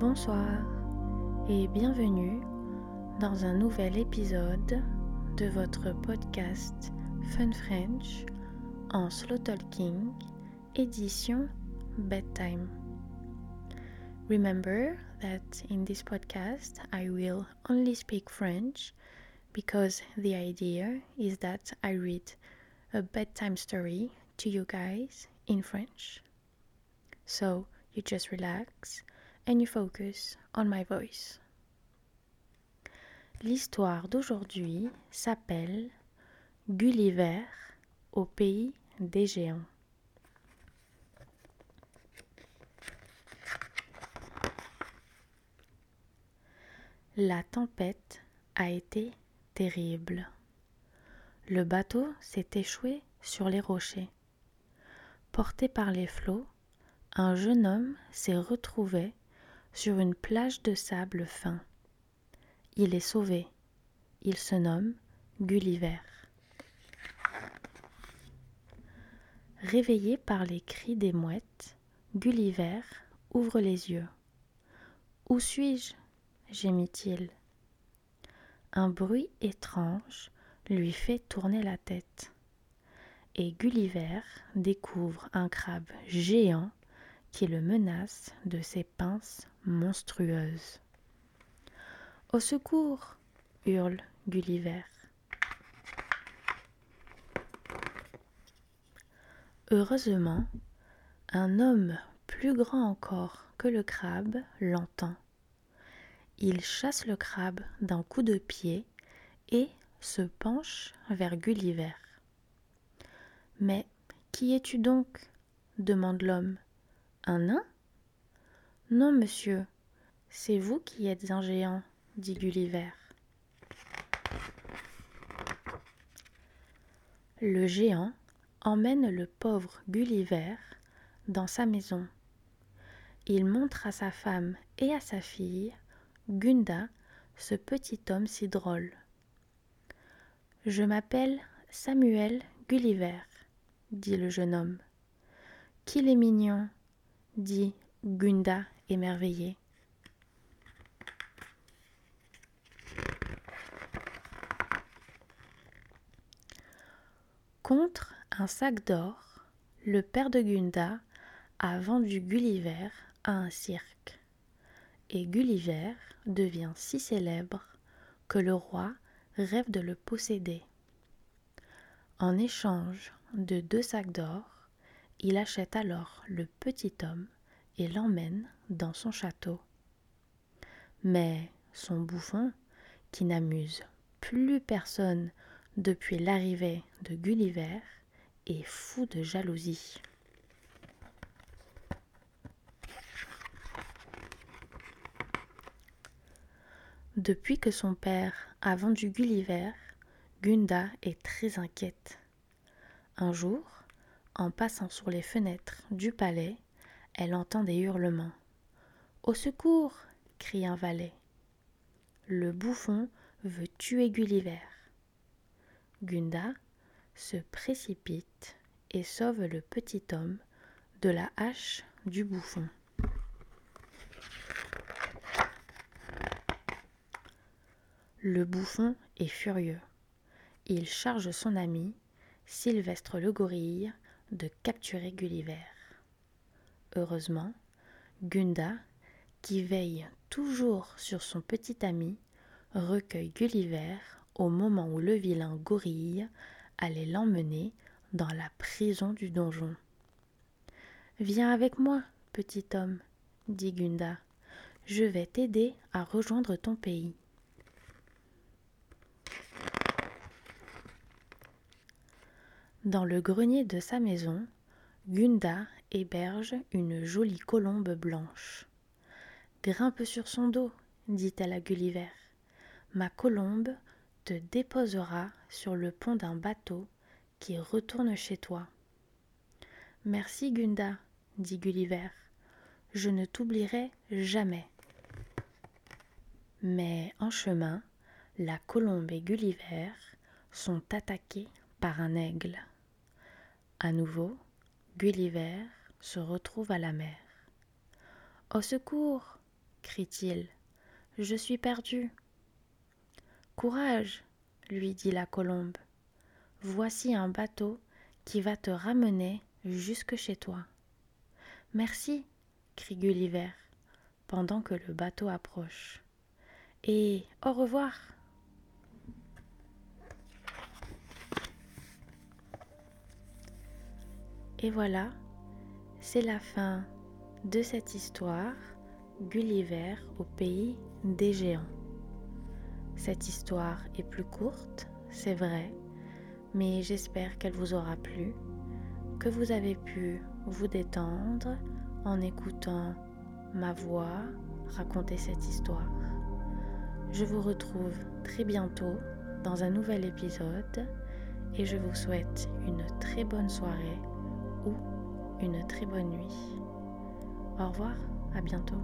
Bonsoir et bienvenue dans un nouvel épisode de votre podcast Fun French en slow talking édition bedtime. Remember that in this podcast I will only speak French because the idea is that I read a bedtime story to you guys in French. So you just relax on my voice. L'histoire d'aujourd'hui s'appelle Gulliver au pays des géants. La tempête a été terrible. Le bateau s'est échoué sur les rochers. Porté par les flots, un jeune homme s'est retrouvé sur une plage de sable fin. Il est sauvé. Il se nomme Gulliver. Réveillé par les cris des mouettes, Gulliver ouvre les yeux. Où suis-je? gémit-il. Un bruit étrange lui fait tourner la tête. Et Gulliver découvre un crabe géant qui le menace de ses pinces monstrueuses. Au secours hurle Gulliver. Heureusement, un homme plus grand encore que le crabe l'entend. Il chasse le crabe d'un coup de pied et se penche vers Gulliver. Mais qui es-tu donc? demande l'homme. Un nain? Non, monsieur, c'est vous qui êtes un géant, dit Gulliver. Le géant emmène le pauvre Gulliver dans sa maison. Il montre à sa femme et à sa fille Gunda, ce petit homme si drôle. Je m'appelle Samuel Gulliver, dit le jeune homme. Qu'il est mignon, dit Gunda émerveillée. Contre un sac d'or, le père de Gunda a vendu Gulliver à un cirque. Et Gulliver devient si célèbre que le roi rêve de le posséder. En échange de deux sacs d'or, il achète alors le petit homme et l'emmène dans son château. Mais son bouffon, qui n'amuse plus personne depuis l'arrivée de Gulliver, est fou de jalousie. Depuis que son père a vendu Gulliver, Gunda est très inquiète. Un jour, en passant sur les fenêtres du palais, elle entend des hurlements. Au secours crie un valet. Le bouffon veut tuer Gulliver. Gunda se précipite et sauve le petit homme de la hache du bouffon. Le bouffon est furieux. Il charge son ami, Sylvestre le gorille, de capturer Gulliver. Heureusement, Gunda, qui veille toujours sur son petit ami, recueille Gulliver au moment où le vilain gorille allait l'emmener dans la prison du donjon. Viens avec moi, petit homme, dit Gunda. Je vais t'aider à rejoindre ton pays. Dans le grenier de sa maison, Gunda héberge une jolie colombe blanche. Grimpe sur son dos, dit-elle à Gulliver. Ma colombe te déposera sur le pont d'un bateau qui retourne chez toi. Merci Gunda, dit Gulliver. Je ne t'oublierai jamais. Mais en chemin, la colombe et Gulliver sont attaqués par un aigle. À nouveau, Gulliver se retrouve à la mer. Au secours crie-t-il, je suis perdu. Courage, lui dit la colombe, voici un bateau qui va te ramener jusque chez toi. Merci, crie Gulliver, pendant que le bateau approche. Et au revoir. Et voilà, c'est la fin de cette histoire, Gulliver au pays des géants. Cette histoire est plus courte, c'est vrai, mais j'espère qu'elle vous aura plu, que vous avez pu vous détendre en écoutant ma voix raconter cette histoire. Je vous retrouve très bientôt dans un nouvel épisode et je vous souhaite une très bonne soirée ou une très bonne nuit. Au revoir, à bientôt.